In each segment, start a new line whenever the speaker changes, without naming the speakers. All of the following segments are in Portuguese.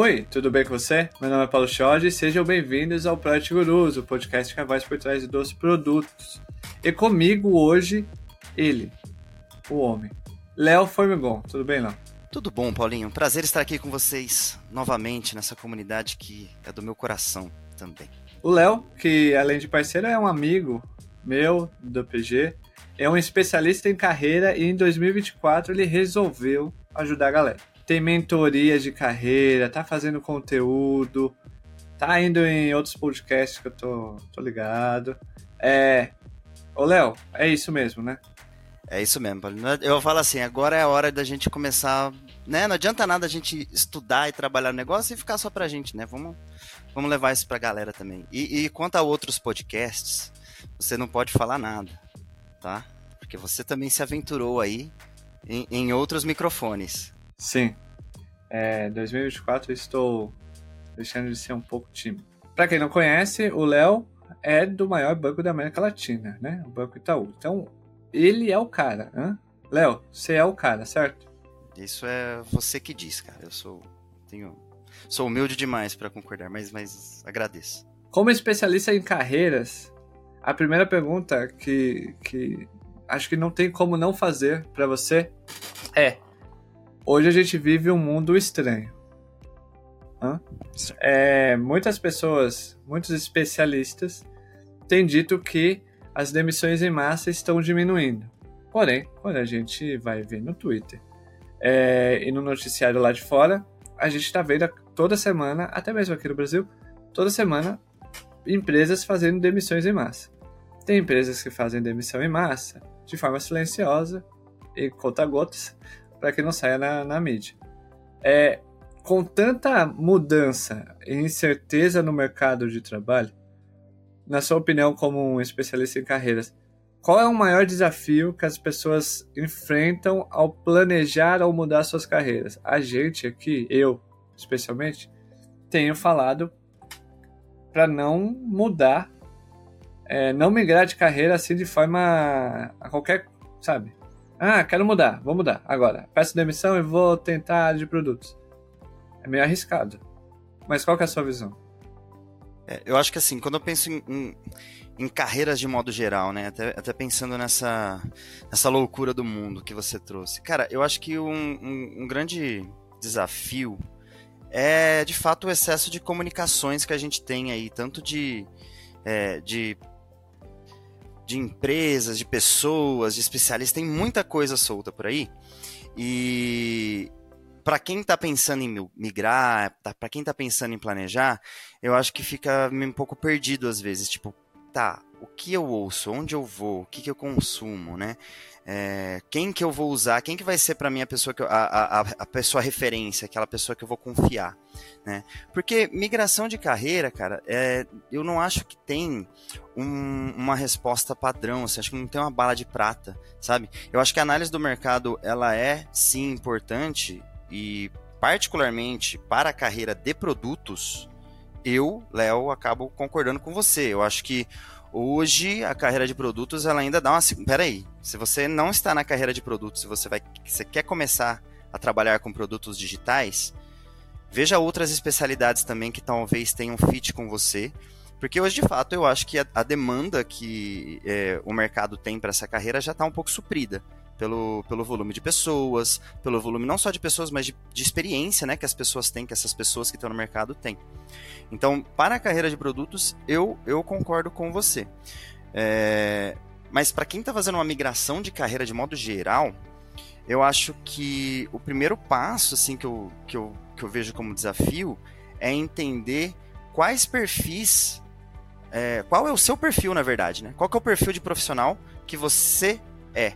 Oi, tudo bem com você? Meu nome é Paulo Chode e sejam bem-vindos ao Project Gurus, o podcast que é a voz por trás dos produtos. E comigo hoje, ele, o homem, Léo Formigon. Tudo bem, Léo?
Tudo bom, Paulinho. Prazer estar aqui com vocês novamente nessa comunidade que é do meu coração também.
O Léo, que além de parceiro é um amigo meu do PG, é um especialista em carreira e em 2024 ele resolveu ajudar a galera tem mentorias de carreira, tá fazendo conteúdo, tá indo em outros podcasts que eu tô, tô ligado. É. Ô, Léo, é isso mesmo, né?
É isso mesmo, Paulo. Eu falo assim, agora é a hora da gente começar, né? Não adianta nada a gente estudar e trabalhar no negócio e ficar só pra gente, né? Vamos, vamos levar isso pra galera também. E, e quanto a outros podcasts, você não pode falar nada, tá? Porque você também se aventurou aí em, em outros microfones.
Sim. É, 2024 eu estou deixando de ser um pouco tímido. Para quem não conhece, o Léo é do maior banco da América Latina, né? O Banco Itaú. Então, ele é o cara. Léo, você é o cara, certo?
Isso é você que diz, cara. Eu sou tenho sou humilde demais para concordar, mas mas agradeço.
Como especialista em carreiras, a primeira pergunta que que acho que não tem como não fazer para você é Hoje a gente vive um mundo estranho. É, muitas pessoas, muitos especialistas, têm dito que as demissões em massa estão diminuindo. Porém, quando a gente vai ver no Twitter é, e no noticiário lá de fora, a gente está vendo toda semana, até mesmo aqui no Brasil, toda semana, empresas fazendo demissões em massa. Tem empresas que fazem demissão em massa de forma silenciosa e conta-gotas, para que não saia na, na mídia. É, com tanta mudança e incerteza no mercado de trabalho, na sua opinião, como um especialista em carreiras, qual é o maior desafio que as pessoas enfrentam ao planejar ou mudar suas carreiras? A gente aqui, eu especialmente, tenho falado para não mudar, é, não migrar de carreira assim de forma a qualquer, sabe? Ah, quero mudar, vou mudar agora. Peço demissão e vou tentar de produtos. É meio arriscado. Mas qual é a sua visão?
É, eu acho que assim, quando eu penso em, em, em carreiras de modo geral, né? Até, até, pensando nessa, nessa loucura do mundo que você trouxe. Cara, eu acho que um, um, um grande desafio é de fato o excesso de comunicações que a gente tem aí, tanto de, é, de de empresas, de pessoas, de especialistas, tem muita coisa solta por aí. E para quem está pensando em migrar, tá, para quem está pensando em planejar, eu acho que fica um pouco perdido às vezes, tipo, tá, o que eu ouço, onde eu vou, o que, que eu consumo, né? É, quem que eu vou usar, quem que vai ser para mim a pessoa que eu, a, a, a, pessoa referência, aquela pessoa que eu vou confiar, né? Porque migração de carreira, cara, é, eu não acho que tem um, uma resposta padrão, assim, acho que não tem uma bala de prata, sabe? Eu acho que a análise do mercado ela é sim importante e particularmente para a carreira de produtos, eu, Léo, acabo concordando com você. Eu acho que Hoje, a carreira de produtos, ela ainda dá uma... Peraí, se você não está na carreira de produtos, se você, vai, você quer começar a trabalhar com produtos digitais, veja outras especialidades também que talvez tenham fit com você, porque hoje, de fato, eu acho que a, a demanda que é, o mercado tem para essa carreira já está um pouco suprida pelo, pelo volume de pessoas, pelo volume não só de pessoas, mas de, de experiência né, que as pessoas têm, que essas pessoas que estão no mercado têm. Então, para a carreira de produtos, eu, eu concordo com você. É, mas para quem está fazendo uma migração de carreira de modo geral, eu acho que o primeiro passo assim que eu, que eu, que eu vejo como desafio é entender quais perfis, é, qual é o seu perfil na verdade, né? Qual é o perfil de profissional que você é?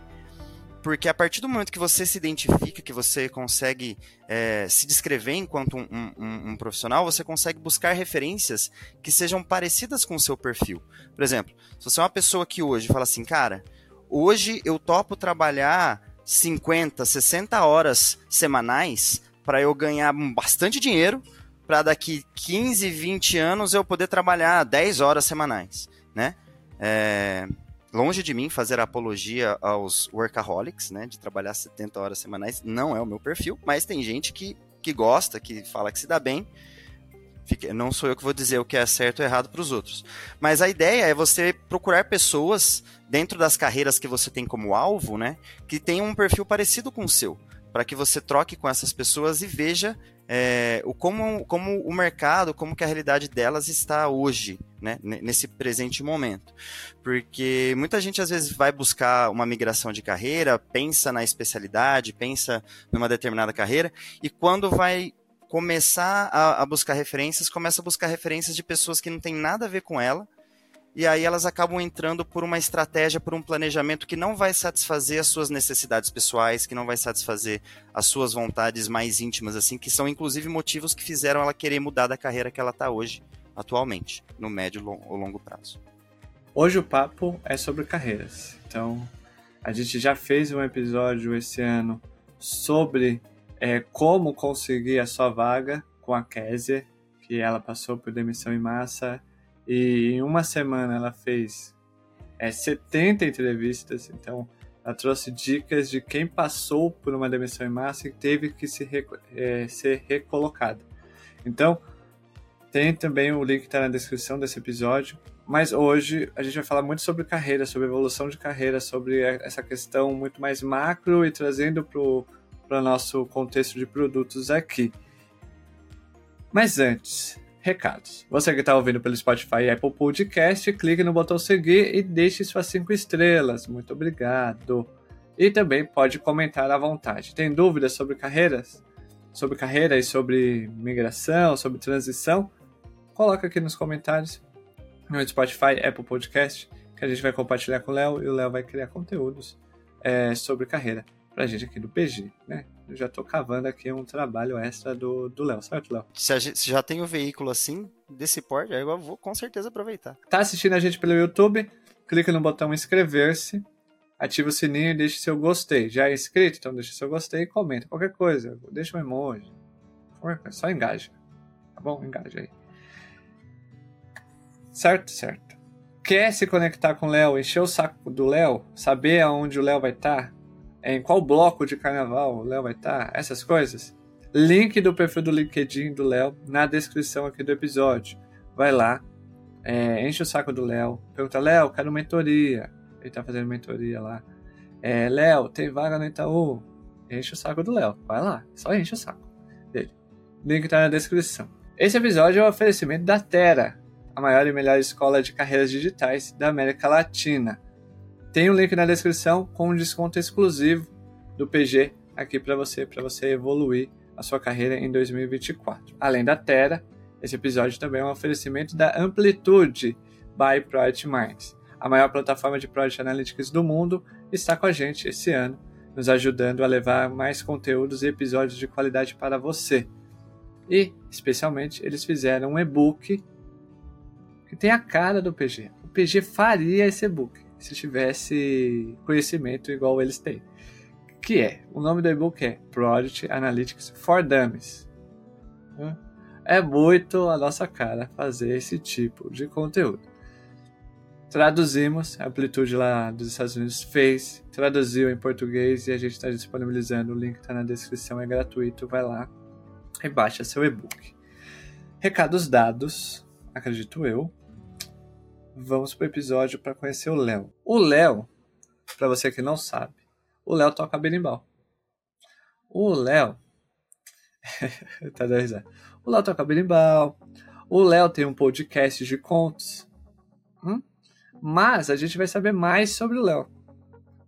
Porque a partir do momento que você se identifica, que você consegue é, se descrever enquanto um, um, um, profissional, você consegue buscar referências que sejam parecidas com o seu perfil. Por exemplo, se você é uma pessoa que hoje fala assim, cara, hoje eu topo trabalhar 50, 60 horas semanais para eu ganhar bastante dinheiro, para daqui 15, 20 anos eu poder trabalhar 10 horas semanais, né? É, longe de mim fazer apologia aos workaholics, né, de trabalhar 70 horas semanais, não é o meu perfil, mas tem gente que que gosta, que fala que se dá bem. Não sou eu que vou dizer o que é certo ou errado para os outros. Mas a ideia é você procurar pessoas dentro das carreiras que você tem como alvo, né? Que tenham um perfil parecido com o seu. Para que você troque com essas pessoas e veja é, o como, como o mercado, como que a realidade delas está hoje, né, nesse presente momento. Porque muita gente às vezes vai buscar uma migração de carreira, pensa na especialidade, pensa numa determinada carreira, e quando vai começar a, a buscar referências, começa a buscar referências de pessoas que não tem nada a ver com ela, e aí elas acabam entrando por uma estratégia, por um planejamento que não vai satisfazer as suas necessidades pessoais, que não vai satisfazer as suas vontades mais íntimas, assim, que são inclusive motivos que fizeram ela querer mudar da carreira que ela está hoje, atualmente, no médio ou longo prazo.
Hoje o papo é sobre carreiras. Então, a gente já fez um episódio esse ano sobre é, como conseguir a sua vaga com a Kézia, que ela passou por demissão em massa e em uma semana ela fez é, 70 entrevistas, então ela trouxe dicas de quem passou por uma demissão em massa e teve que se, é, ser recolocado. Então, tem também o link que está na descrição desse episódio. Mas hoje a gente vai falar muito sobre carreira, sobre evolução de carreira, sobre essa questão muito mais macro e trazendo para o nosso contexto de produtos aqui. Mas antes, recados. Você que está ouvindo pelo Spotify e Apple Podcast, clique no botão seguir e deixe suas 5 estrelas. Muito obrigado. E também pode comentar à vontade. Tem dúvidas sobre carreiras? Sobre carreira e sobre migração, sobre transição? Coloca aqui nos comentários no Spotify, Apple Podcast, que a gente vai compartilhar com o Léo e o Léo vai criar conteúdos é, sobre carreira pra gente aqui do PG, né? Eu já tô cavando aqui um trabalho extra do Léo, certo, Léo?
Se, já tem um veículo assim, desse porte, aí eu vou com certeza aproveitar.
Tá assistindo a gente pelo YouTube? Clica no botão inscrever-se, ativa o sininho e deixa seu gostei. Já é inscrito? Então deixa seu gostei e comenta qualquer coisa. Deixa um emoji. Só engaja. Tá bom? Engaja aí. Certo? Certo. Quer se conectar com o Léo, encher o saco do Léo, saber aonde o Léo vai estar? Tá? Em qual bloco de carnaval o Léo vai estar, essas coisas. Link do perfil do LinkedIn do Léo na descrição aqui do episódio. Vai lá, é, enche o saco do Léo, pergunta, Léo, quero mentoria. Ele tá fazendo mentoria lá. É, Léo, tem vaga no Itaú? Enche o saco do Léo. Vai lá, só enche o saco dele. Link tá na descrição. Esse episódio é um oferecimento da Terra, a maior e melhor escola de carreiras digitais da América Latina. Tem um link na descrição com um desconto exclusivo do PG aqui para você, para você evoluir a sua carreira em 2024. Além da Terra, esse episódio também é um oferecimento da Amplitude by Project Minds. A maior plataforma de Project Analytics do mundo está com a gente esse ano, nos ajudando a levar mais conteúdos e episódios de qualidade para você. E, especialmente, eles fizeram um e-book que tem a cara do PG. O PG faria esse e-book se tivesse conhecimento igual eles têm. Que é, o nome do e-book é Project Analytics for Dummies. É muito a nossa cara fazer esse tipo de conteúdo. Traduzimos, a Amplitude lá dos Estados Unidos fez, traduziu em português e a gente está disponibilizando. O link está na descrição, é gratuito. Vai lá e baixa seu e-book. Recados dados, acredito eu vamos pro episódio para conhecer o Léo. O Léo, para você que não sabe, o Léo toca berimbau. O Léo. tá dando risada. O Léo toca berimbau. O Léo tem um podcast de contos. Hum? Mas a gente vai saber mais sobre o Léo.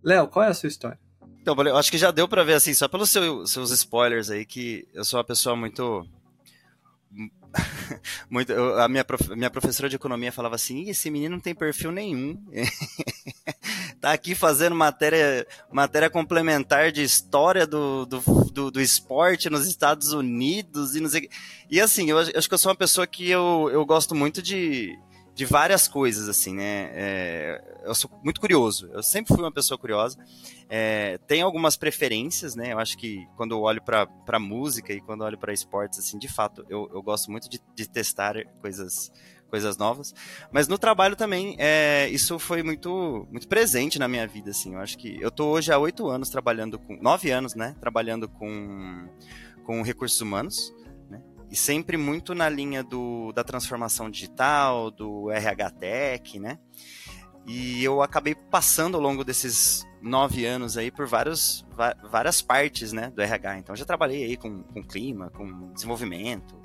Léo, qual é a sua história?
Então, eu acho que já deu para ver, assim, só pelos seu, seus spoilers aí, que eu sou uma pessoa muito muito, eu, a minha, prof, minha professora de economia falava assim: esse menino não tem perfil nenhum. tá aqui fazendo matéria, matéria complementar de história do, do, do, do esporte nos Estados Unidos e não sei E assim, eu, eu acho que eu sou uma pessoa que eu, eu gosto muito de, de várias coisas, assim, né? É, eu sou muito curioso. Eu sempre fui uma pessoa curiosa. É, tem algumas preferências, né? Eu acho que quando eu olho para música e quando eu olho para esportes, assim, de fato, eu, eu gosto muito de, de testar coisas coisas novas. Mas no trabalho também, é, isso foi muito, muito presente na minha vida, assim. Eu acho que eu tô hoje há oito anos trabalhando com, nove anos, né? Trabalhando com com recursos humanos? E sempre muito na linha do, da transformação digital, do RH Tech, né? E eu acabei passando ao longo desses nove anos aí por vários, várias partes né, do RH. Então já trabalhei aí com, com clima, com desenvolvimento,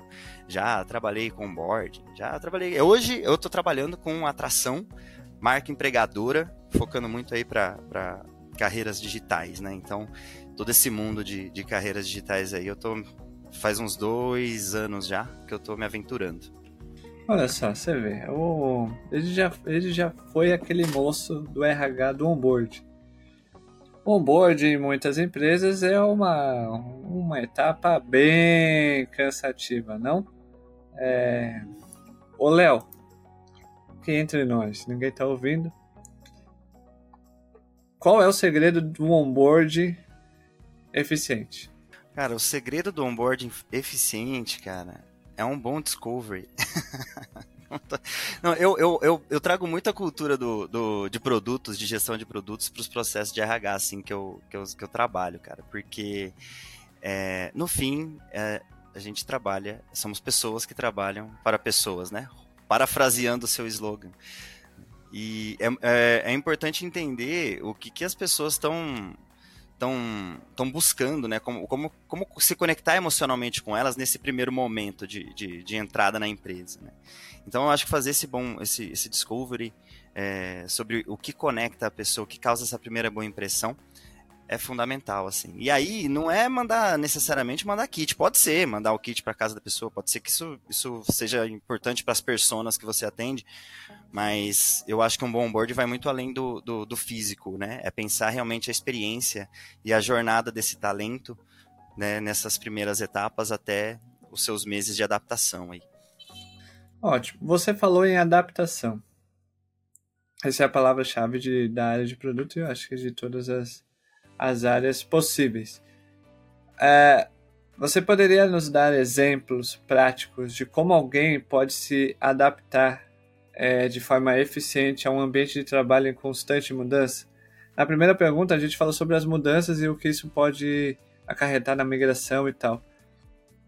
já trabalhei com board, já trabalhei. Hoje eu estou trabalhando com atração, marca empregadora, focando muito aí para carreiras digitais, né? Então todo esse mundo de, de carreiras digitais aí eu tô faz uns dois anos já que eu estou me aventurando.
Olha só, você vê, o, ele, já, ele já foi aquele moço do RH do onboard. Onboard em muitas empresas é uma, uma etapa bem cansativa, não? É... Ô Léo, que entre nós, ninguém tá ouvindo. Qual é o segredo do onboard eficiente?
Cara, o segredo do onboard eficiente, cara, é um bom discovery. Não, eu, eu, eu, eu, trago muita cultura do, do, de produtos, de gestão de produtos para os processos de RH, assim, que eu, que eu, que eu trabalho, cara. Porque, é, no fim, é, a gente trabalha, somos pessoas que trabalham para pessoas, né? Parafraseando o seu slogan. E é, é, é importante entender o que, que as pessoas estão estão buscando, né? Como, como, como se conectar emocionalmente com elas nesse primeiro momento de, de, de entrada na empresa. Né? Então eu acho que fazer esse bom, esse, esse discovery é, sobre o que conecta a pessoa, o que causa essa primeira boa impressão, é fundamental, assim. E aí, não é mandar necessariamente mandar kit. Pode ser mandar o kit para casa da pessoa, pode ser que isso, isso seja importante para as pessoas que você atende, mas eu acho que um bom onboard vai muito além do, do, do, físico, né? É pensar realmente a experiência e a jornada desse talento né, nessas primeiras etapas até os seus meses de adaptação aí.
Ótimo. Você falou em adaptação. Essa é a palavra-chave da área de produto e eu acho que de todas as as áreas possíveis. É, você poderia nos dar exemplos práticos de como alguém pode se adaptar é, de forma eficiente a um ambiente de trabalho em constante mudança? Na primeira pergunta, a gente falou sobre as mudanças e o que isso pode acarretar na migração e tal.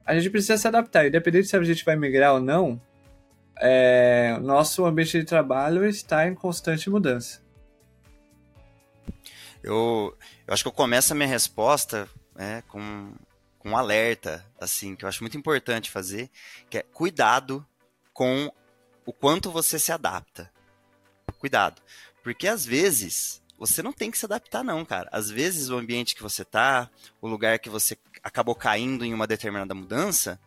A gente precisa se adaptar, independente se a gente vai migrar ou não, é, nosso ambiente de trabalho está em constante mudança.
Eu, eu acho que eu começo a minha resposta né, com, com um alerta, assim, que eu acho muito importante fazer, que é cuidado com o quanto você se adapta. Cuidado. Porque às vezes você não tem que se adaptar, não, cara. Às vezes o ambiente que você tá, o lugar que você acabou caindo em uma determinada mudança,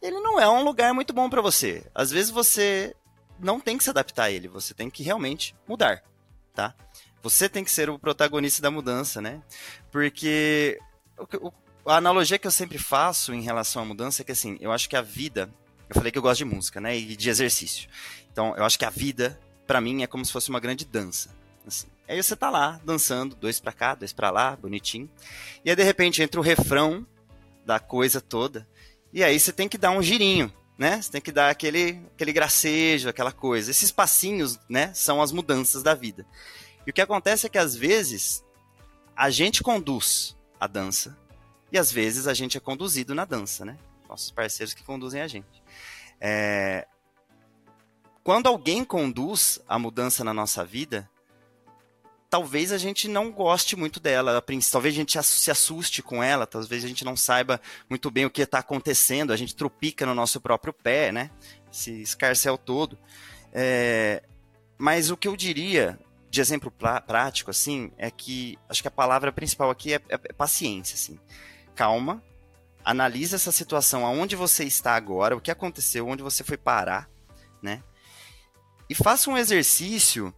ele não é um lugar muito bom para você. Às vezes você não tem que se adaptar a ele, você tem que realmente mudar, tá? Você tem que ser o protagonista da mudança, né? Porque a analogia que eu sempre faço em relação à mudança é que assim, eu acho que a vida, eu falei que eu gosto de música, né, e de exercício. Então, eu acho que a vida para mim é como se fosse uma grande dança. Assim. Aí você tá lá dançando, dois para cá, dois para lá, bonitinho. E aí de repente entra o refrão da coisa toda, e aí você tem que dar um girinho, né? Você tem que dar aquele aquele gracejo, aquela coisa. Esses passinhos, né, são as mudanças da vida. E o que acontece é que às vezes a gente conduz a dança e às vezes a gente é conduzido na dança, né? Nossos parceiros que conduzem a gente. É... Quando alguém conduz a mudança na nossa vida, talvez a gente não goste muito dela. Talvez a gente se assuste com ela, talvez a gente não saiba muito bem o que está acontecendo, a gente tropica no nosso próprio pé, né? Se escarcel todo. É... Mas o que eu diria de exemplo prático, assim, é que acho que a palavra principal aqui é, é, é paciência, assim. Calma, analisa essa situação, aonde você está agora, o que aconteceu, onde você foi parar, né? E faça um exercício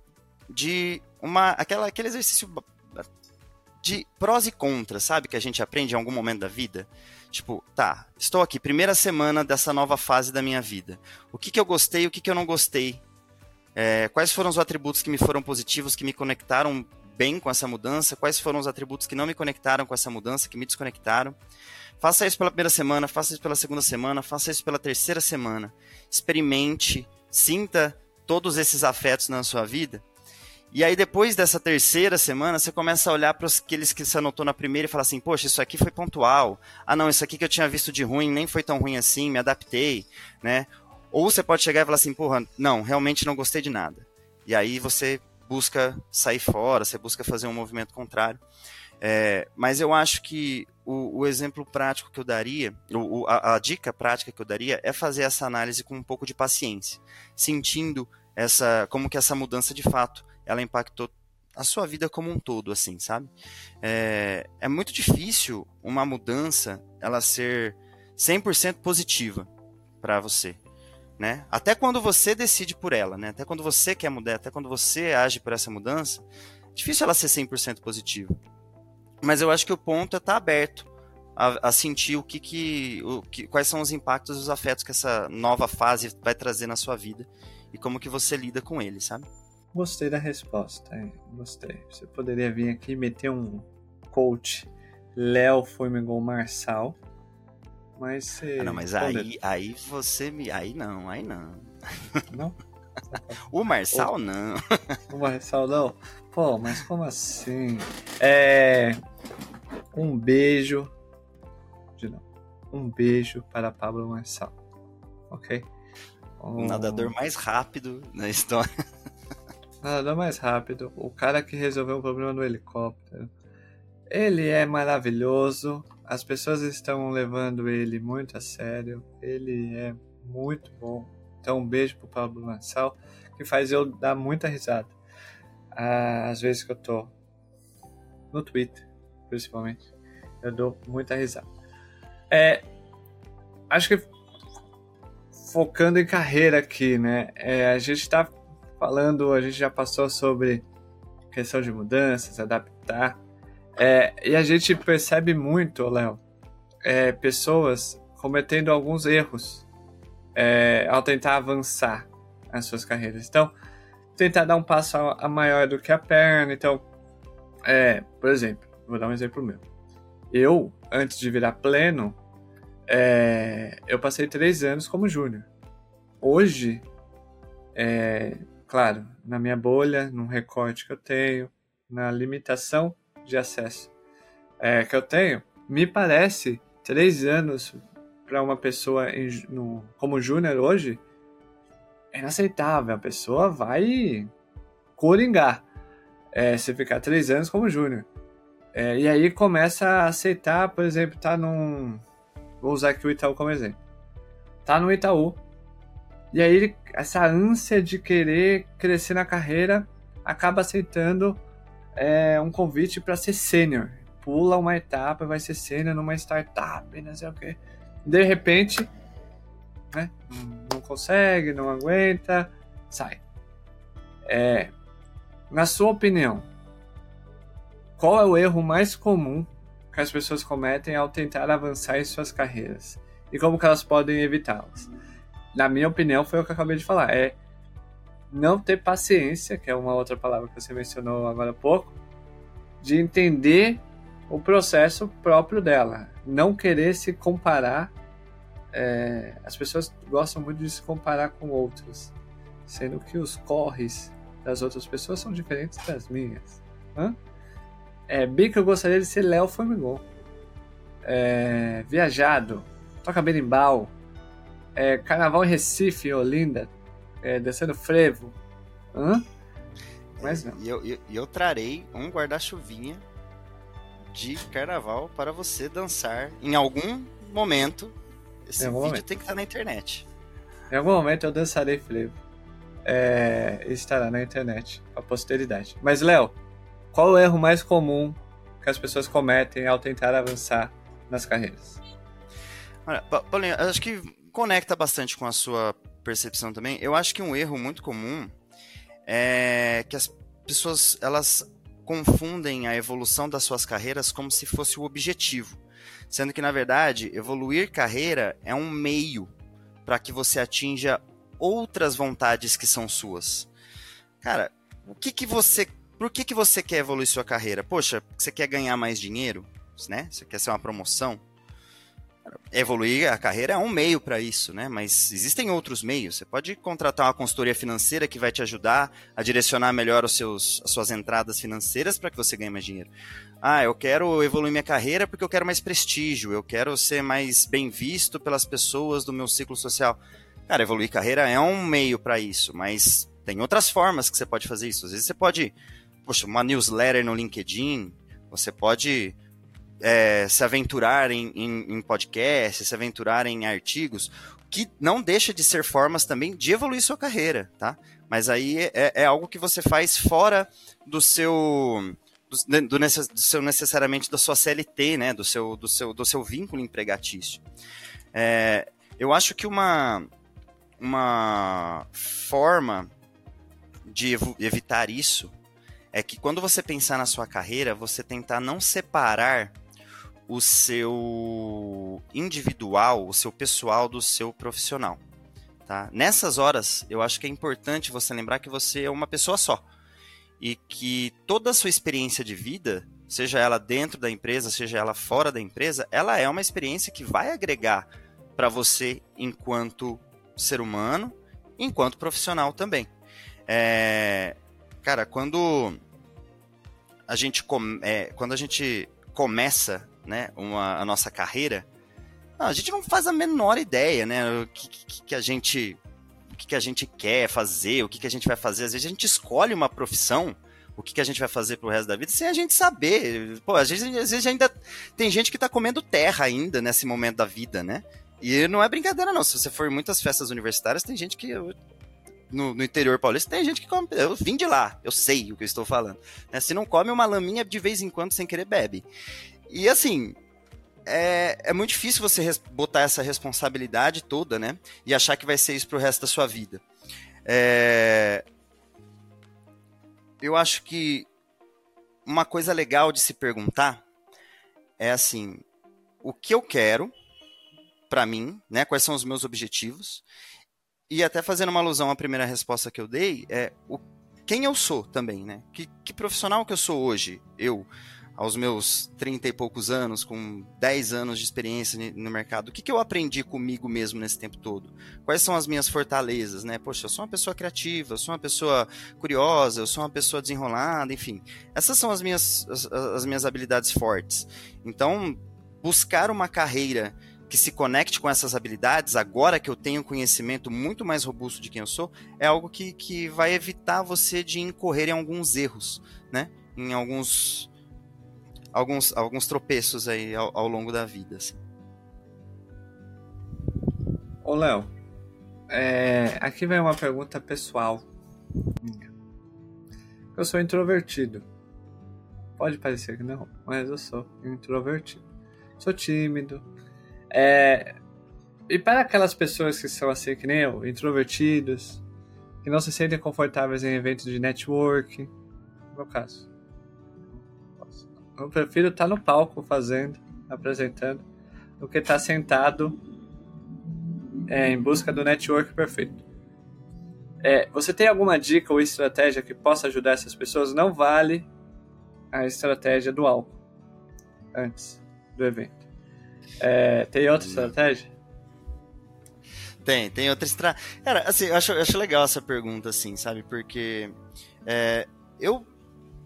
de uma aquela aquele exercício de prós e contras, sabe, que a gente aprende em algum momento da vida. Tipo, tá, estou aqui, primeira semana dessa nova fase da minha vida. O que, que eu gostei, o que, que eu não gostei é, quais foram os atributos que me foram positivos, que me conectaram bem com essa mudança? Quais foram os atributos que não me conectaram com essa mudança, que me desconectaram? Faça isso pela primeira semana, faça isso pela segunda semana, faça isso pela terceira semana. Experimente, sinta todos esses afetos na sua vida. E aí, depois dessa terceira semana, você começa a olhar para aqueles que você anotou na primeira e fala assim: Poxa, isso aqui foi pontual. Ah, não, isso aqui que eu tinha visto de ruim nem foi tão ruim assim, me adaptei, né? Ou você pode chegar e falar assim: Porra, não, realmente não gostei de nada. E aí você busca sair fora, você busca fazer um movimento contrário. É, mas eu acho que o, o, exemplo prático que eu daria, o, a, a dica prática que eu daria é fazer essa análise com um pouco de paciência, sentindo essa como que essa mudança de fato ela impactou a sua vida como um todo, assim, sabe? É, é muito difícil uma mudança ela ser 100% positiva para você, né? Até quando você decide por ela, né? Até quando você quer mudar, até quando você age por essa mudança, é difícil ela ser 100% positiva. Mas eu acho que o ponto é estar tá aberto a, a, sentir o que, que, o que, quais são os impactos e os afetos que essa nova fase vai trazer na sua vida e como que você lida com ele, sabe?
Gostei da resposta, hein? gostei. Você poderia vir aqui e meter um coach Léo Formigol Marçal, mas você...
Ah, não, mas aí, aí você me... Aí não, aí não.
Não?
o Marçal não.
O Marçal não? Pô, mas como assim? É... Um beijo... De novo. Um beijo para Pablo Marçal, ok?
O nadador mais rápido na história.
Nada mais rápido. O cara que resolveu o problema do helicóptero. Ele é maravilhoso. As pessoas estão levando ele muito a sério. Ele é muito bom. Então, um beijo pro Pablo Mansal, que faz eu dar muita risada. Às vezes que eu tô no Twitter, principalmente, eu dou muita risada. É, acho que focando em carreira aqui, né? É, a gente tá falando, a gente já passou sobre questão de mudanças, adaptar. É, e a gente percebe muito, Léo, é, pessoas cometendo alguns erros é, ao tentar avançar as suas carreiras. Então, tentar dar um passo a, a maior do que a perna. Então, é, por exemplo, vou dar um exemplo meu. Eu, antes de virar pleno, é, eu passei três anos como júnior. Hoje, é, claro, na minha bolha, num recorte que eu tenho, na limitação de acesso é, que eu tenho, me parece três anos para uma pessoa em, no, como júnior hoje é inaceitável. A pessoa vai coringar é, se ficar três anos como júnior. É, e aí começa a aceitar, por exemplo, tá num. Vou usar aqui o Itaú como exemplo. Tá no Itaú, e aí essa ânsia de querer crescer na carreira acaba aceitando é, um convite para ser sênior. Pula uma etapa, vai ser sênior numa startup, não sei o quê. De repente, né, não consegue, não aguenta, sai. É, na sua opinião, qual é o erro mais comum que as pessoas cometem ao tentar avançar em suas carreiras? E como que elas podem evitá-las? na minha opinião, foi o que eu acabei de falar. É não ter paciência, que é uma outra palavra que você mencionou agora há pouco, de entender o processo próprio dela. Não querer se comparar. É, as pessoas gostam muito de se comparar com outros, sendo que os corres das outras pessoas são diferentes das minhas. Hã? É, bem que eu gostaria de ser Léo Formigão. É, viajado, toca berimbau, é, Carnaval em Recife, Olinda, é, descendo frevo. Hã?
Mas não. E eu, eu, eu trarei um guarda-chuvinha de carnaval para você dançar em algum momento. Esse vídeo momento. tem que estar na internet.
Em algum momento eu dançarei frevo. É, estará na internet, a posteridade. Mas, Léo, qual o erro mais comum que as pessoas cometem ao tentar avançar nas carreiras?
Olha, Paulinho, acho que conecta bastante com a sua percepção também. Eu acho que um erro muito comum é que as pessoas elas confundem a evolução das suas carreiras como se fosse o objetivo, sendo que na verdade evoluir carreira é um meio para que você atinja outras vontades que são suas. Cara, o que que você, por que que você quer evoluir sua carreira? Poxa, você quer ganhar mais dinheiro, né? Você quer ser uma promoção? Evoluir a carreira é um meio para isso, né? Mas existem outros meios. Você pode contratar uma consultoria financeira que vai te ajudar a direcionar melhor os seus, as suas entradas financeiras para que você ganhe mais dinheiro. Ah, eu quero evoluir minha carreira porque eu quero mais prestígio, eu quero ser mais bem visto pelas pessoas do meu ciclo social. Cara, evoluir carreira é um meio para isso, mas tem outras formas que você pode fazer isso. Às vezes você pode, poxa, uma newsletter no LinkedIn, você pode é, se aventurar em, em, em podcasts, se aventurar em artigos, que não deixa de ser formas também de evoluir sua carreira, tá? Mas aí é, é algo que você faz fora do seu do, do, do, seu necessariamente da sua CLT, né? Do seu do seu do seu vínculo empregatício. É, eu acho que uma uma forma de evitar isso é que quando você pensar na sua carreira, você tentar não separar o seu individual, o seu pessoal do seu profissional. Tá? Nessas horas, eu acho que é importante você lembrar que você é uma pessoa só e que toda a sua experiência de vida, seja ela dentro da empresa, seja ela fora da empresa, ela é uma experiência que vai agregar para você enquanto ser humano, enquanto profissional também. É, cara, quando a gente, é, quando a gente começa né, uma, a nossa carreira, a gente não faz a menor ideia, né, o que, que, que a gente o que, que a gente quer fazer, o que, que a gente vai fazer. Às vezes a gente escolhe uma profissão, o que, que a gente vai fazer pro resto da vida, sem a gente saber. Pô, às vezes, às vezes ainda tem gente que tá comendo terra ainda nesse momento da vida, né? E não é brincadeira, não. Se você for em muitas festas universitárias, tem gente que. No, no, interior paulista tem gente que come. Eu vim de lá, eu sei o que eu estou falando. Né? Se não come uma laminha de vez em quando sem querer, bebe. E assim, é, é muito difícil você botar essa responsabilidade toda, né? E achar que vai ser isso pro resto da sua vida. É... Eu acho que uma coisa legal de se perguntar é assim: o que eu quero para mim, né? Quais são os meus objetivos? E até fazendo uma alusão à primeira resposta que eu dei, é o quem eu sou também, né? Que, que profissional que eu sou hoje? Eu aos meus 30 e poucos anos, com 10 anos de experiência no mercado, o que, que eu aprendi comigo mesmo nesse tempo todo? Quais são as minhas fortalezas, né? Poxa, eu sou uma pessoa criativa, eu sou uma pessoa curiosa, eu sou uma pessoa desenrolada, enfim. Essas são as minhas, as, as minhas habilidades fortes. Então, buscar uma carreira que se conecte com essas habilidades, agora que eu tenho conhecimento muito mais robusto de quem eu sou, é algo que, que vai evitar você de incorrer em alguns erros, né? Em alguns alguns, alguns tropeços aí ao, ao longo da vida. Assim.
Ô, Léo, é, aqui vem uma pergunta pessoal. Eu sou introvertido. Pode parecer que não, mas eu sou introvertido. Sou tímido. É, e para aquelas pessoas que são assim que nem eu, introvertidos, que não se sentem confortáveis em eventos de network, no meu caso, eu prefiro estar tá no palco fazendo, apresentando, do que estar tá sentado é, em busca do network perfeito. É, você tem alguma dica ou estratégia que possa ajudar essas pessoas? Não vale a estratégia do álcool antes do evento. É, tem outra hum. estratégia?
Tem, tem outra estratégia. Cara, assim, eu acho, eu acho legal essa pergunta, assim, sabe? Porque é, eu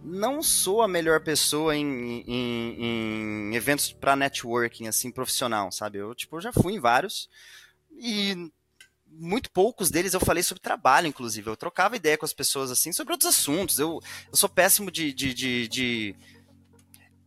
não sou a melhor pessoa em, em, em eventos para networking, assim, profissional, sabe? Eu, tipo, já fui em vários e muito poucos deles eu falei sobre trabalho, inclusive. Eu trocava ideia com as pessoas, assim, sobre outros assuntos. Eu, eu sou péssimo de, de, de, de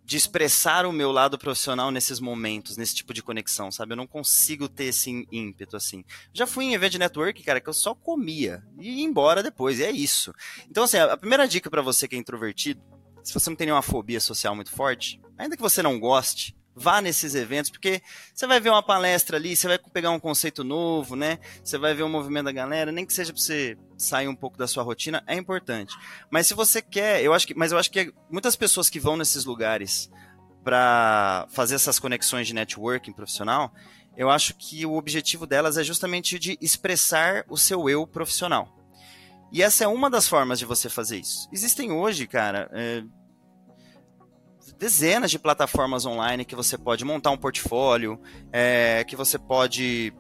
de expressar o meu lado profissional nesses momentos, nesse tipo de conexão, sabe? Eu não consigo ter esse ímpeto assim. Já fui em evento de network, cara, que eu só comia e ia embora depois, e é isso. Então, assim, a primeira dica para você que é introvertido, se você não tem nenhuma fobia social muito forte, ainda que você não goste, vá nesses eventos, porque você vai ver uma palestra ali, você vai pegar um conceito novo, né? Você vai ver o movimento da galera, nem que seja para você sair um pouco da sua rotina, é importante. Mas se você quer, eu acho que, mas eu acho que muitas pessoas que vão nesses lugares para fazer essas conexões de networking profissional, eu acho que o objetivo delas é justamente de expressar o seu eu profissional. E essa é uma das formas de você fazer isso. Existem hoje, cara, é, dezenas de plataformas online que você pode montar um portfólio, é, que você pode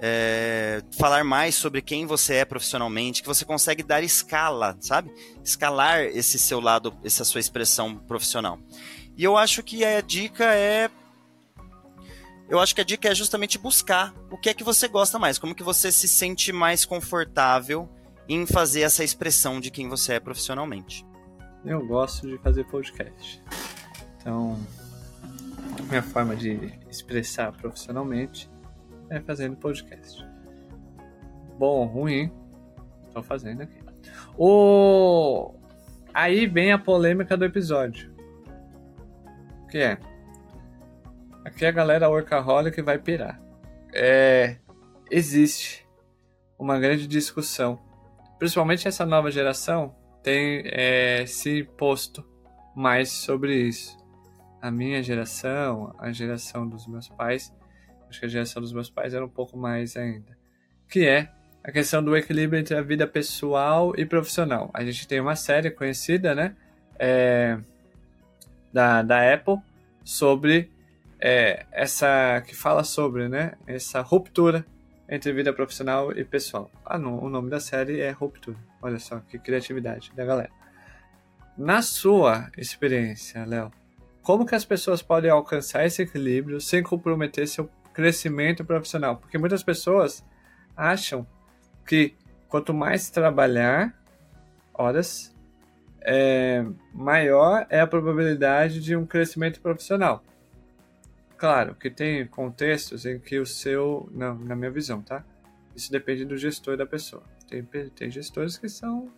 é, falar mais sobre quem você é profissionalmente, que você consegue dar escala, sabe? Escalar esse seu lado, essa sua expressão profissional. E eu acho que a dica é eu acho que a dica é justamente buscar o que é que você gosta mais, como que você se sente mais confortável em fazer essa expressão de quem você é profissionalmente.
Eu gosto de fazer podcast. Então, minha forma de expressar profissionalmente é fazendo podcast. Bom ou ruim, tô fazendo aqui. O... Aí vem a polêmica do episódio. Que é. Aqui a galera workaholic vai pirar. É. Existe uma grande discussão. Principalmente essa nova geração tem é, se posto mais sobre isso. A minha geração, a geração dos meus pais, acho que a geração dos meus pais era um pouco mais ainda, que é a questão do equilíbrio entre a vida pessoal e profissional. A gente tem uma série conhecida, né, é, da, da Apple sobre é, essa que fala sobre, né, essa ruptura entre vida profissional e pessoal. Ah, não, o nome da série é Ruptura. Olha só que criatividade da galera. Na sua experiência, Léo, como que as pessoas podem alcançar esse equilíbrio sem comprometer seu crescimento profissional? Porque muitas pessoas acham que quanto mais trabalhar horas, é, maior é a probabilidade de um crescimento profissional. Claro que tem contextos em que o seu. Não, na minha visão, tá? Isso depende do gestor da pessoa. Tem, tem gestores que são.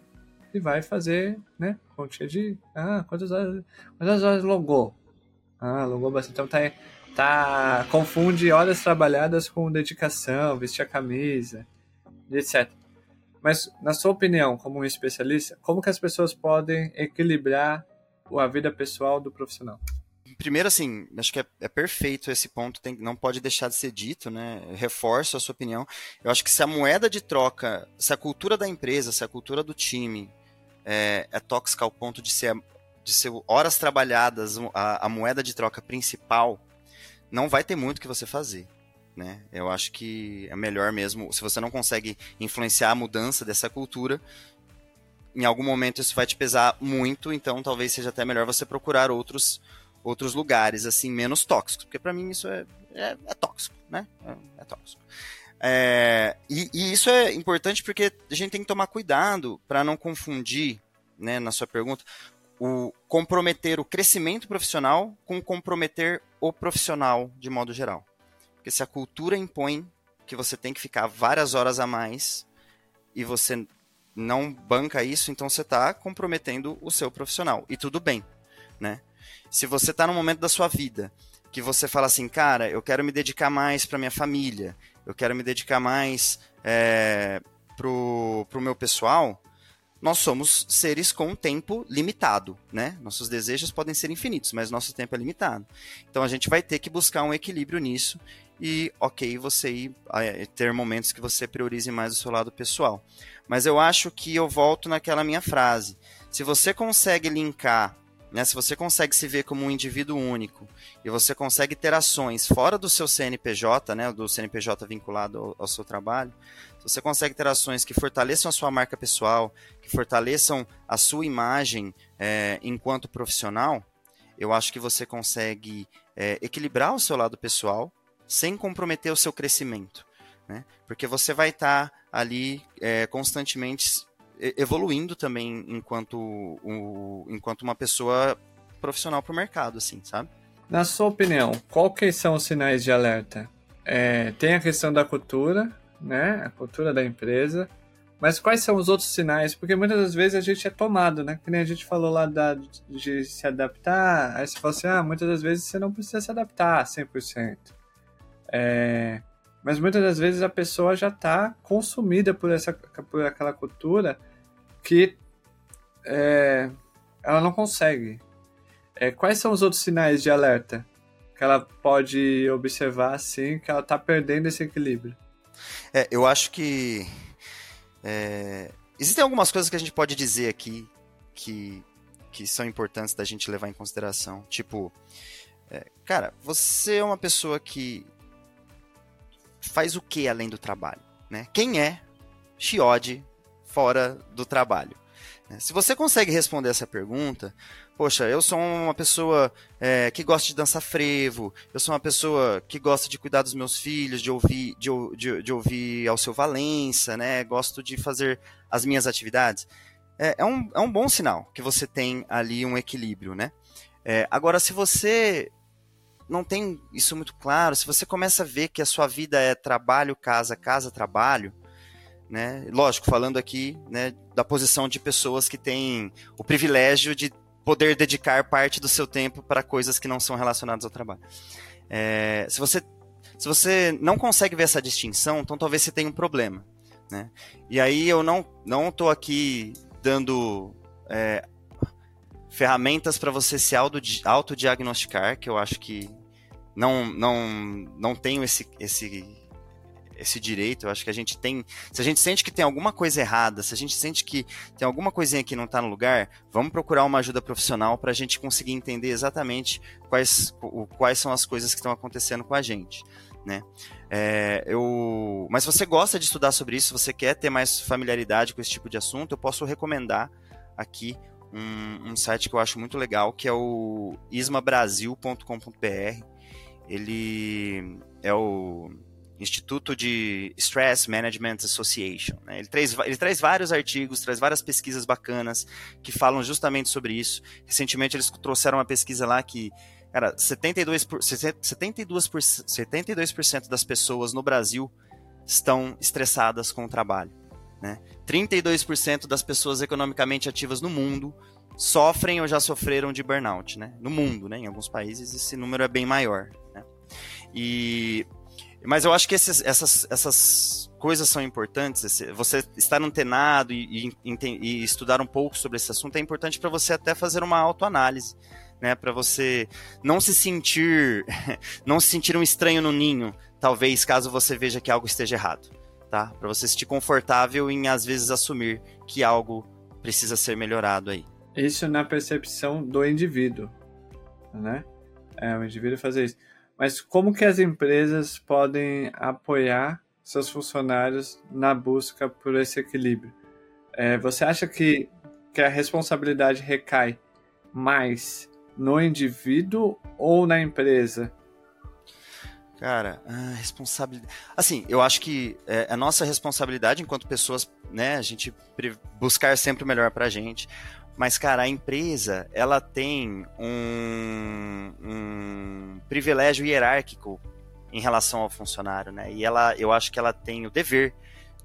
Que vai fazer, né? Continha de. Ah, quantas horas. Quantas horas logou? Ah, logou bastante. Então tá. tá confunde horas trabalhadas com dedicação, vestir a camisa, etc. Mas, na sua opinião, como um especialista, como que as pessoas podem equilibrar a vida pessoal do profissional?
primeiro, assim, acho que é, é perfeito esse ponto, tem, não pode deixar de ser dito, né? reforço a sua opinião. Eu acho que se a moeda de troca, se a cultura da empresa, se a cultura do time é, é tóxica ao ponto de ser, de ser horas trabalhadas a, a moeda de troca principal, não vai ter muito que você fazer. Né? Eu acho que é melhor mesmo, se você não consegue influenciar a mudança dessa cultura, em algum momento isso vai te pesar muito, então talvez seja até melhor você procurar outros outros lugares, assim, menos tóxicos. Porque para mim isso é, é, é, tóxico, né? É, é tóxico. É, e, e, isso é importante porque a gente tem que tomar cuidado para não confundir, né, na sua pergunta, o comprometer o crescimento profissional com comprometer o profissional de modo geral. Porque se a cultura impõe que você tem que ficar várias horas a mais e você não banca isso, então você está comprometendo o seu profissional. E tudo bem, né? Se você está no momento da sua vida que você fala assim, cara, eu quero me dedicar mais para minha família, eu quero me dedicar mais é, pro, pro meu pessoal, nós somos seres com tempo limitado, né? Nossos desejos podem ser infinitos, mas nosso tempo é limitado. Então a gente vai ter que buscar um equilíbrio nisso e, ok, você ir, é, ter momentos que você priorize mais o seu lado pessoal. Mas eu acho que eu volto naquela minha frase. Se você consegue linkar né? Se você consegue se ver como um indivíduo único e você consegue ter ações fora do seu CNPJ, né, do CNPJ vinculado ao, ao seu trabalho, você consegue ter ações que fortaleçam a sua marca pessoal, que fortaleçam a sua imagem é, enquanto profissional, eu acho que você consegue é, equilibrar o seu lado pessoal sem comprometer o seu crescimento. Né? Porque você vai estar tá ali é, constantemente evoluindo também enquanto, o, enquanto uma pessoa profissional para o mercado, assim, sabe?
Na sua opinião, quais são os sinais de alerta? É, tem a questão da cultura, né? A cultura da empresa. Mas quais são os outros sinais? Porque muitas das vezes a gente é tomado, né? Que nem a gente falou lá da, de se adaptar. Aí você fala assim, ah, muitas das vezes você não precisa se adaptar 100%. É, mas muitas das vezes a pessoa já está consumida por, essa, por aquela cultura que é, ela não consegue. É, quais são os outros sinais de alerta que ela pode observar assim que ela está perdendo esse equilíbrio?
É, eu acho que é, existem algumas coisas que a gente pode dizer aqui que, que são importantes da gente levar em consideração. Tipo, é, cara, você é uma pessoa que faz o que além do trabalho? Né? Quem é Chiode fora do trabalho? Né? Se você consegue responder essa pergunta, poxa, eu sou uma pessoa é, que gosta de dançar frevo, eu sou uma pessoa que gosta de cuidar dos meus filhos, de ouvir, de, de, de ouvir ao seu Valença, né? Gosto de fazer as minhas atividades. É, é, um, é um bom sinal que você tem ali um equilíbrio, né? É, agora, se você não tem isso muito claro, se você começa a ver que a sua vida é trabalho, casa, casa, trabalho, né? Lógico, falando aqui né, da posição de pessoas que têm o privilégio de poder dedicar parte do seu tempo para coisas que não são relacionadas ao trabalho. É, se, você, se você não consegue ver essa distinção, então talvez você tenha um problema. Né? E aí eu não não estou aqui dando é, ferramentas para você se autodiagnosticar, que eu acho que não, não, não tenho esse, esse, esse direito. Eu acho que a gente tem. Se a gente sente que tem alguma coisa errada, se a gente sente que tem alguma coisinha que não está no lugar, vamos procurar uma ajuda profissional para a gente conseguir entender exatamente quais, quais são as coisas que estão acontecendo com a gente. Né? É, eu... Mas se você gosta de estudar sobre isso, se você quer ter mais familiaridade com esse tipo de assunto, eu posso recomendar aqui um, um site que eu acho muito legal, que é o ismabrasil.com.br. Ele é o Instituto de Stress Management Association. Né? Ele, traz, ele traz vários artigos, traz várias pesquisas bacanas que falam justamente sobre isso. Recentemente eles trouxeram uma pesquisa lá que, cara, 72%, por, 72, por, 72 das pessoas no Brasil estão estressadas com o trabalho. Né? 32% das pessoas economicamente ativas no mundo sofrem ou já sofreram de burnout, né? No mundo, né? Em alguns países esse número é bem maior. Né? E mas eu acho que esses, essas, essas coisas são importantes. Você estar antenado e, e, e estudar um pouco sobre esse assunto é importante para você até fazer uma autoanálise, né? Para você não se sentir, não se sentir um estranho no ninho, talvez caso você veja que algo esteja errado, tá? Para você se sentir confortável em às vezes assumir que algo precisa ser melhorado aí.
Isso na percepção do indivíduo, né? É o indivíduo fazer isso. Mas como que as empresas podem apoiar seus funcionários na busca por esse equilíbrio? É, você acha que, que a responsabilidade recai mais no indivíduo ou na empresa?
Cara, a responsabilidade. Assim, eu acho que é, a nossa responsabilidade enquanto pessoas, né, a gente buscar sempre o melhor pra gente. Mas, cara, a empresa, ela tem um, um privilégio hierárquico em relação ao funcionário, né? E ela, eu acho que ela tem o dever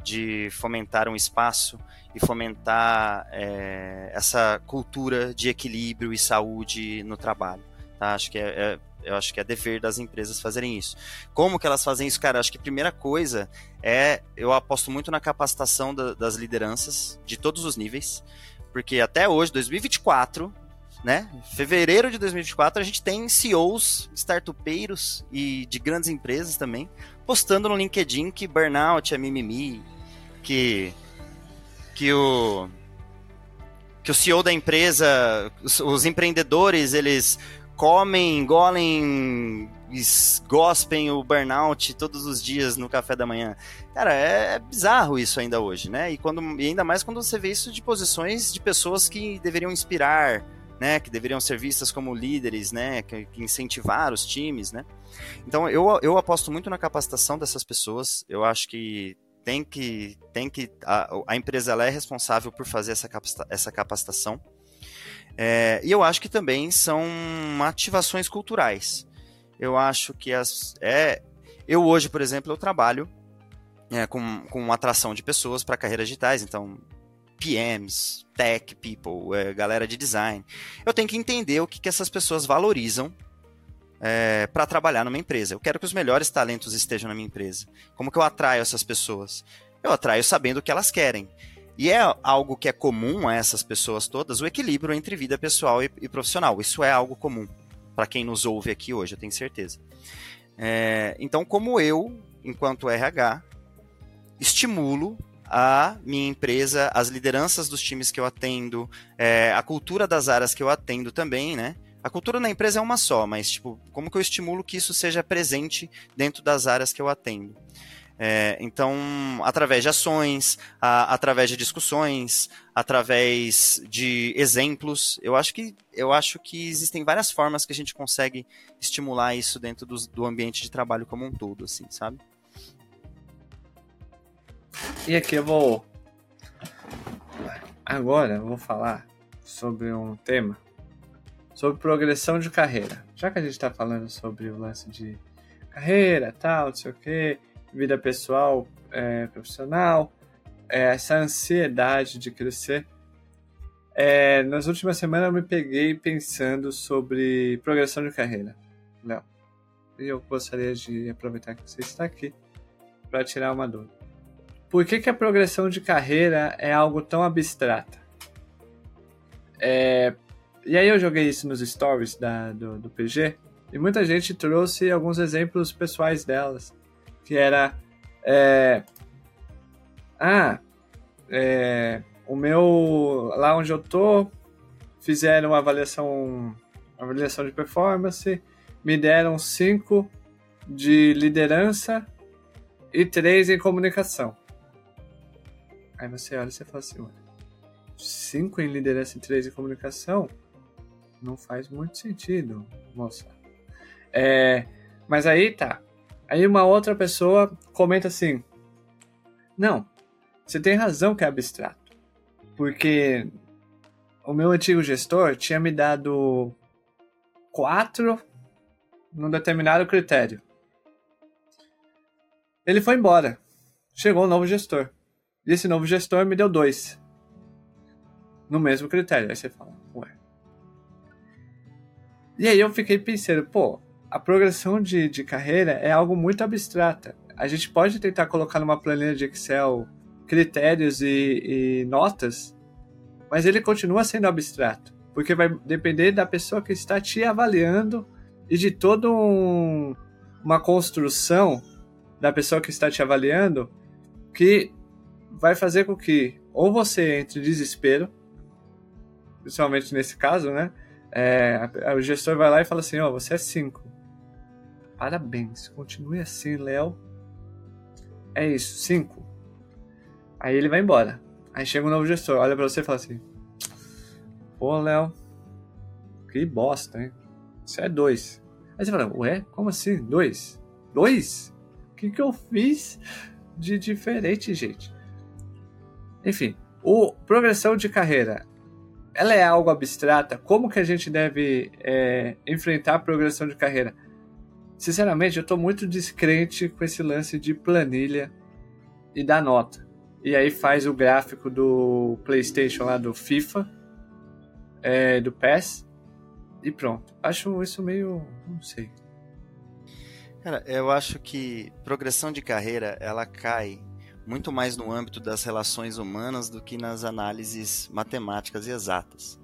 de fomentar um espaço e fomentar é, essa cultura de equilíbrio e saúde no trabalho. Tá? Acho que é, é, eu acho que é dever das empresas fazerem isso. Como que elas fazem isso, cara? Acho que a primeira coisa é eu aposto muito na capacitação da, das lideranças de todos os níveis. Porque até hoje, 2024, né? Fevereiro de 2024, a gente tem CEOs, startupeiros e de grandes empresas também, postando no LinkedIn que burnout é mimimi, que que o que o CEO da empresa, os, os empreendedores, eles comem, engolem, gospem o burnout todos os dias no café da manhã. Cara, é, é, bizarro isso ainda hoje, né? E, quando, e ainda mais quando você vê isso de posições de pessoas que deveriam inspirar, né? Que deveriam ser vistas como líderes, né? Que, que incentivar os times, né? Então eu, eu aposto muito na capacitação dessas pessoas. Eu acho que tem que tem que a, a empresa ela é responsável por fazer essa, capacita, essa capacitação. É, e eu acho que também são ativações culturais. Eu acho que as. É, eu hoje, por exemplo, eu trabalho é, com, com atração de pessoas para carreiras digitais, então PMs, tech people, é, galera de design. Eu tenho que entender o que, que essas pessoas valorizam é, para trabalhar numa empresa. Eu quero que os melhores talentos estejam na minha empresa. Como que eu atraio essas pessoas? Eu atraio sabendo o que elas querem. E é algo que é comum a essas pessoas todas, o equilíbrio entre vida pessoal e, e profissional. Isso é algo comum para quem nos ouve aqui hoje, eu tenho certeza. É, então, como eu, enquanto RH, estimulo a minha empresa, as lideranças dos times que eu atendo, é, a cultura das áreas que eu atendo também, né? A cultura na empresa é uma só, mas tipo, como que eu estimulo que isso seja presente dentro das áreas que eu atendo? É, então, através de ações, a, através de discussões, através de exemplos, eu acho que eu acho que existem várias formas que a gente consegue estimular isso dentro do, do ambiente de trabalho como um todo, assim, sabe?
E aqui eu vou. Agora eu vou falar sobre um tema sobre progressão de carreira. Já que a gente está falando sobre o lance de carreira, tal, não sei o que, vida pessoal, é, profissional, é, essa ansiedade de crescer. É, nas últimas semanas eu me peguei pensando sobre progressão de carreira, Léo. E eu gostaria de aproveitar que você está aqui para tirar uma dúvida. Por que, que a progressão de carreira é algo tão abstrata? É, e aí eu joguei isso nos stories da, do, do PG e muita gente trouxe alguns exemplos pessoais delas. Que era. É, ah, é, o meu. Lá onde eu tô, fizeram uma avaliação, uma avaliação de performance, me deram 5 de liderança e 3 em comunicação. Aí você olha e você fala assim, olha, 5 em liderança e 3 em comunicação não faz muito sentido, moça. É, mas aí tá. Aí uma outra pessoa comenta assim: Não, você tem razão que é abstrato. Porque o meu antigo gestor tinha me dado quatro num determinado critério. Ele foi embora. Chegou um novo gestor. E esse novo gestor me deu dois. No mesmo critério. Aí você fala, ué. E aí eu fiquei pensando, pô, a progressão de, de carreira é algo muito abstrata. A gente pode tentar colocar numa planilha de Excel critérios e, e notas, mas ele continua sendo abstrato. Porque vai depender da pessoa que está te avaliando e de toda um, uma construção da pessoa que está te avaliando que vai fazer com que ou você entre em desespero, principalmente nesse caso, né? É, o gestor vai lá e fala assim: Ó, oh, você é 5. Parabéns, continue assim, Léo. É isso, 5. Aí ele vai embora. Aí chega um novo gestor, olha pra você e fala assim: Pô, Léo, que bosta, hein? Isso é 2. Aí você fala: Ué, como assim? 2? 2? O que, que eu fiz de diferente, gente? Enfim, o progressão de carreira, ela é algo abstrata? Como que a gente deve é, enfrentar a progressão de carreira? Sinceramente, eu estou muito descrente com esse lance de planilha e da nota. E aí faz o gráfico do PlayStation lá do FIFA, é, do PES e pronto. Acho isso meio, não sei.
Cara, eu acho que progressão de carreira ela cai muito mais no âmbito das relações humanas do que nas análises matemáticas e exatas.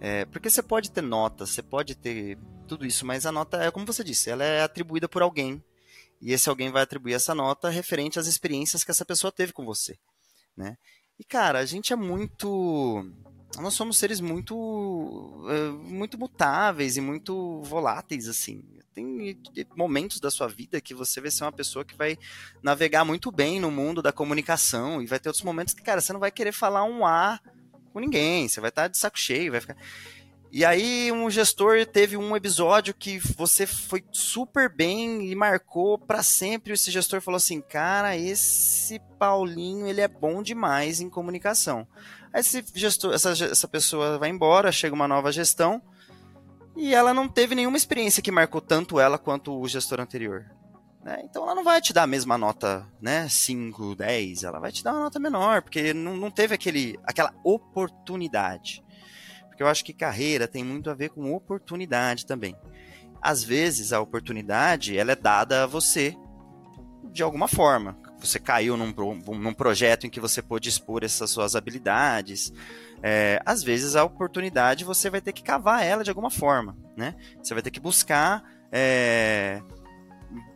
É, porque você pode ter notas, você pode ter tudo isso, mas a nota é como você disse, ela é atribuída por alguém. E esse alguém vai atribuir essa nota referente às experiências que essa pessoa teve com você, né? E cara, a gente é muito nós somos seres muito é, muito mutáveis e muito voláteis assim tem momentos da sua vida que você vai ser uma pessoa que vai navegar muito bem no mundo da comunicação e vai ter outros momentos que, cara, você não vai querer falar um A com ninguém, você vai estar de saco cheio, vai ficar. E aí um gestor teve um episódio que você foi super bem e marcou para sempre. Esse gestor falou assim, cara, esse Paulinho ele é bom demais em comunicação. Aí esse gestor, essa, essa pessoa vai embora, chega uma nova gestão e ela não teve nenhuma experiência que marcou tanto ela quanto o gestor anterior. Né? Então ela não vai te dar a mesma nota, né? 5, 10, ela vai te dar uma nota menor, porque não, não teve aquele, aquela oportunidade. Porque eu acho que carreira tem muito a ver com oportunidade também. Às vezes a oportunidade ela é dada a você de alguma forma. Você caiu num, num projeto em que você pôde expor essas suas habilidades, é, às vezes a oportunidade você vai ter que cavar ela de alguma forma, né? Você vai ter que buscar é,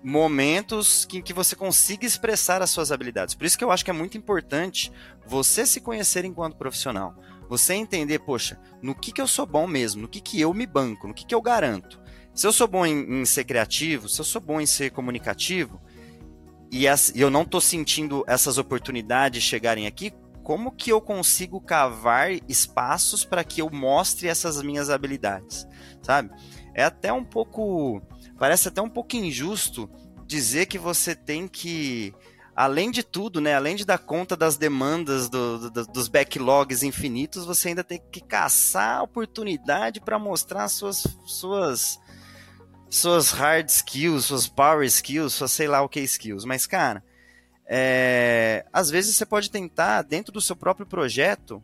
momentos em que você consiga expressar as suas habilidades. Por isso que eu acho que é muito importante você se conhecer enquanto profissional. Você entender, poxa, no que, que eu sou bom mesmo, no que, que eu me banco, no que, que eu garanto. Se eu sou bom em, em ser criativo, se eu sou bom em ser comunicativo, e, e eu não estou sentindo essas oportunidades chegarem aqui, como que eu consigo cavar espaços para que eu mostre essas minhas habilidades, sabe? É até um pouco, parece até um pouco injusto dizer que você tem que, além de tudo, né, além de dar conta das demandas do, do, dos backlogs infinitos, você ainda tem que caçar oportunidade para mostrar suas suas suas hard skills, suas power skills, suas sei lá o que skills. Mas cara, é, às vezes você pode tentar, dentro do seu próprio projeto,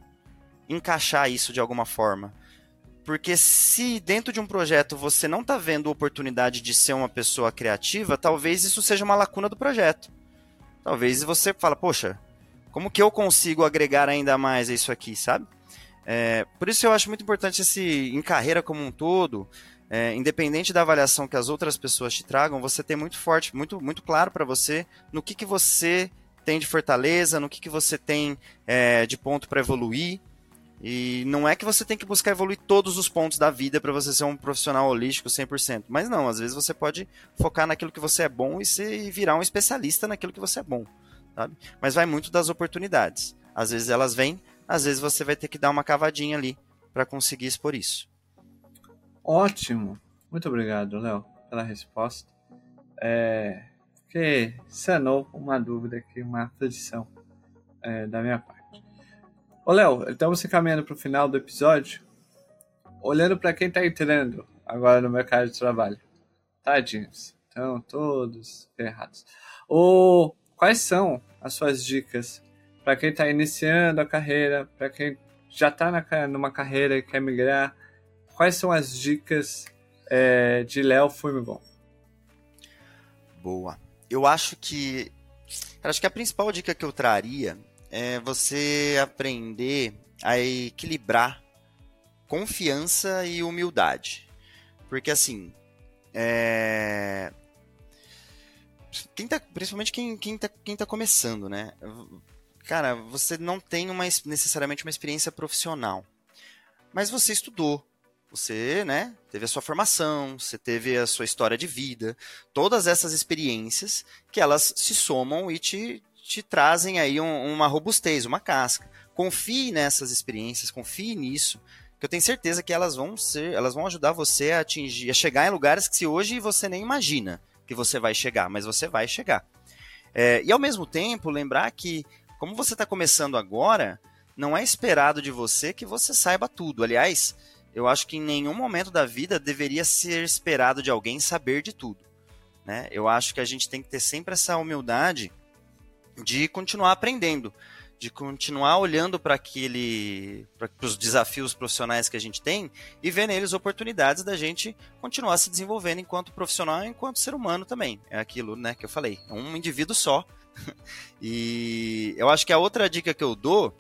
encaixar isso de alguma forma. Porque se dentro de um projeto você não está vendo oportunidade de ser uma pessoa criativa, talvez isso seja uma lacuna do projeto. Talvez você fala, poxa, como que eu consigo agregar ainda mais isso aqui, sabe? É, por isso eu acho muito importante esse, em carreira como um todo, é, independente da avaliação que as outras pessoas te tragam, você ter muito forte, muito, muito claro para você no que, que você tem de fortaleza, no que, que você tem é, de ponto para evoluir. E não é que você tem que buscar evoluir todos os pontos da vida para você ser um profissional holístico 100%. Mas não, às vezes você pode focar naquilo que você é bom e, ser, e virar um especialista naquilo que você é bom. Sabe? Mas vai muito das oportunidades. Às vezes elas vêm, às vezes você vai ter que dar uma cavadinha ali para conseguir expor isso.
Ótimo. Muito obrigado, Léo, pela resposta. É, que sanou uma dúvida aqui, uma aflição é, da minha parte. Ô, Léo, estamos se caminhando para o final do episódio. Olhando para quem está entrando agora no mercado de trabalho. Tadinhos. Estão todos ferrados. Ou quais são as suas dicas para quem está iniciando a carreira, para quem já está numa carreira e quer migrar? quais são as dicas é, de Léo Fumigon?
Boa. Eu acho que. Acho que a principal dica que eu traria é você aprender a equilibrar confiança e humildade. Porque assim. É... Quem tá, principalmente quem, quem, tá, quem tá começando, né? Cara, você não tem uma, necessariamente uma experiência profissional. Mas você estudou, você, né, teve a sua formação, você teve a sua história de vida, todas essas experiências que elas se somam e te, te trazem aí um, uma robustez, uma casca. Confie nessas experiências, confie nisso, que eu tenho certeza que elas vão ser, elas vão ajudar você a atingir, a chegar em lugares que se hoje você nem imagina que você vai chegar, mas você vai chegar. É, e ao mesmo tempo lembrar que, como você está começando agora, não é esperado de você que você saiba tudo. Aliás, eu acho que em nenhum momento da vida deveria ser esperado de alguém saber de tudo. Né? Eu acho que a gente tem que ter sempre essa humildade de continuar aprendendo, de continuar olhando para aquele, para os desafios profissionais que a gente tem e ver neles oportunidades da gente continuar se desenvolvendo enquanto profissional, enquanto ser humano também. É aquilo, né, que eu falei, é um indivíduo só. e eu acho que a outra dica que eu dou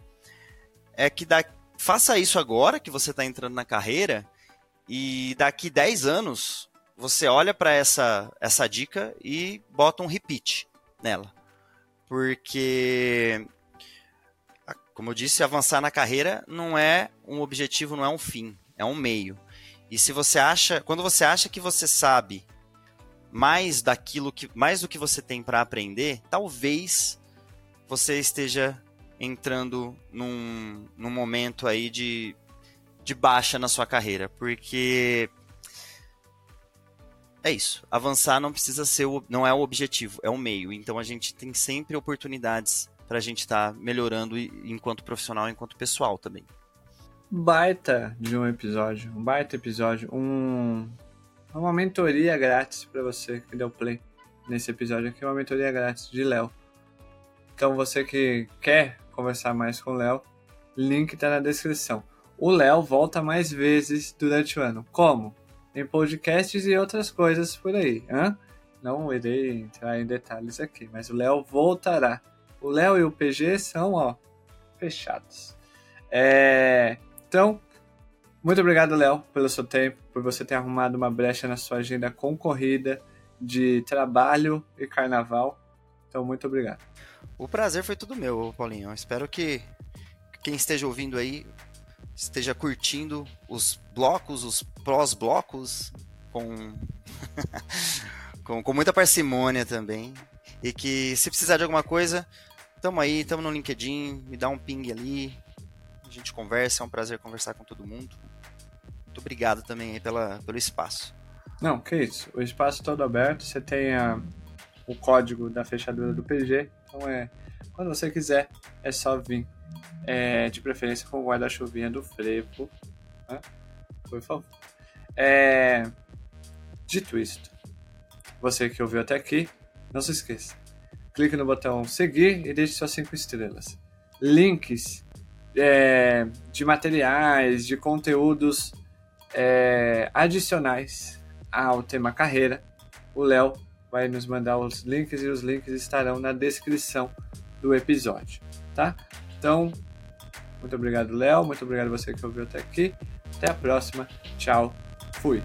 é que daqui faça isso agora que você está entrando na carreira e daqui 10 anos você olha para essa, essa dica e bota um repeat nela. Porque, como eu disse, avançar na carreira não é um objetivo, não é um fim, é um meio. E se você acha, quando você acha que você sabe mais daquilo que mais do que você tem para aprender, talvez você esteja entrando num, num momento aí de, de baixa na sua carreira, porque é isso. Avançar não precisa ser o, não é o objetivo, é o meio. Então a gente tem sempre oportunidades para a gente estar tá melhorando enquanto profissional, enquanto pessoal também.
Baita de um episódio, um baita episódio, um uma mentoria grátis para você que deu play nesse episódio aqui, uma mentoria grátis de Léo. Então você que quer conversar mais com o Léo, link está na descrição. O Léo volta mais vezes durante o ano. Como? Em podcasts e outras coisas por aí. Hein? Não irei entrar em detalhes aqui, mas o Léo voltará. O Léo e o PG são, ó, fechados. É... Então, muito obrigado, Léo, pelo seu tempo, por você ter arrumado uma brecha na sua agenda concorrida de trabalho e carnaval. Então, muito obrigado.
O prazer foi tudo meu, Paulinho. Espero que quem esteja ouvindo aí esteja curtindo os blocos, os prós-blocos, com... com, com muita parcimônia também. E que se precisar de alguma coisa, tamo aí, tamo no LinkedIn, me dá um ping ali, a gente conversa, é um prazer conversar com todo mundo. Muito obrigado também pela, pelo espaço.
Não, que isso. O espaço todo aberto, você tem a, o código da fechadura do PG, então é. Quando você quiser, é só vir. É, de preferência com guarda-chuvinha do frevo. Né? Por favor. É, dito isto, você que ouviu até aqui, não se esqueça. Clique no botão seguir e deixe suas 5 estrelas. Links é, de materiais, de conteúdos é, adicionais ao tema carreira. O Léo vai nos mandar os links e os links estarão na descrição do episódio, tá? Então, muito obrigado, Léo. Muito obrigado você que ouviu até aqui. Até a próxima. Tchau. Fui.